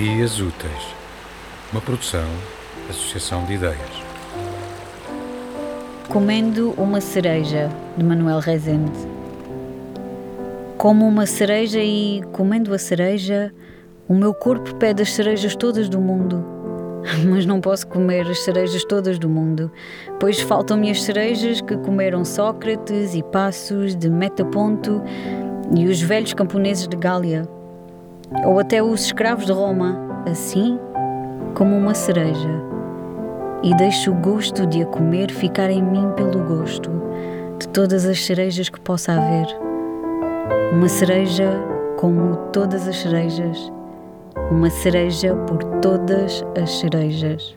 Dias Úteis, uma produção, associação de ideias. Comendo uma cereja, de Manuel Rezende. Como uma cereja e, comendo a cereja, o meu corpo pede as cerejas todas do mundo. Mas não posso comer as cerejas todas do mundo, pois faltam-me as cerejas que comeram Sócrates e Passos de Metaponto e os velhos camponeses de Gália, ou até os escravos de Roma, assim como uma cereja. E deixo o gosto de a comer ficar em mim pelo gosto de todas as cerejas que possa haver. Uma cereja como todas as cerejas, uma cereja por todas as cerejas.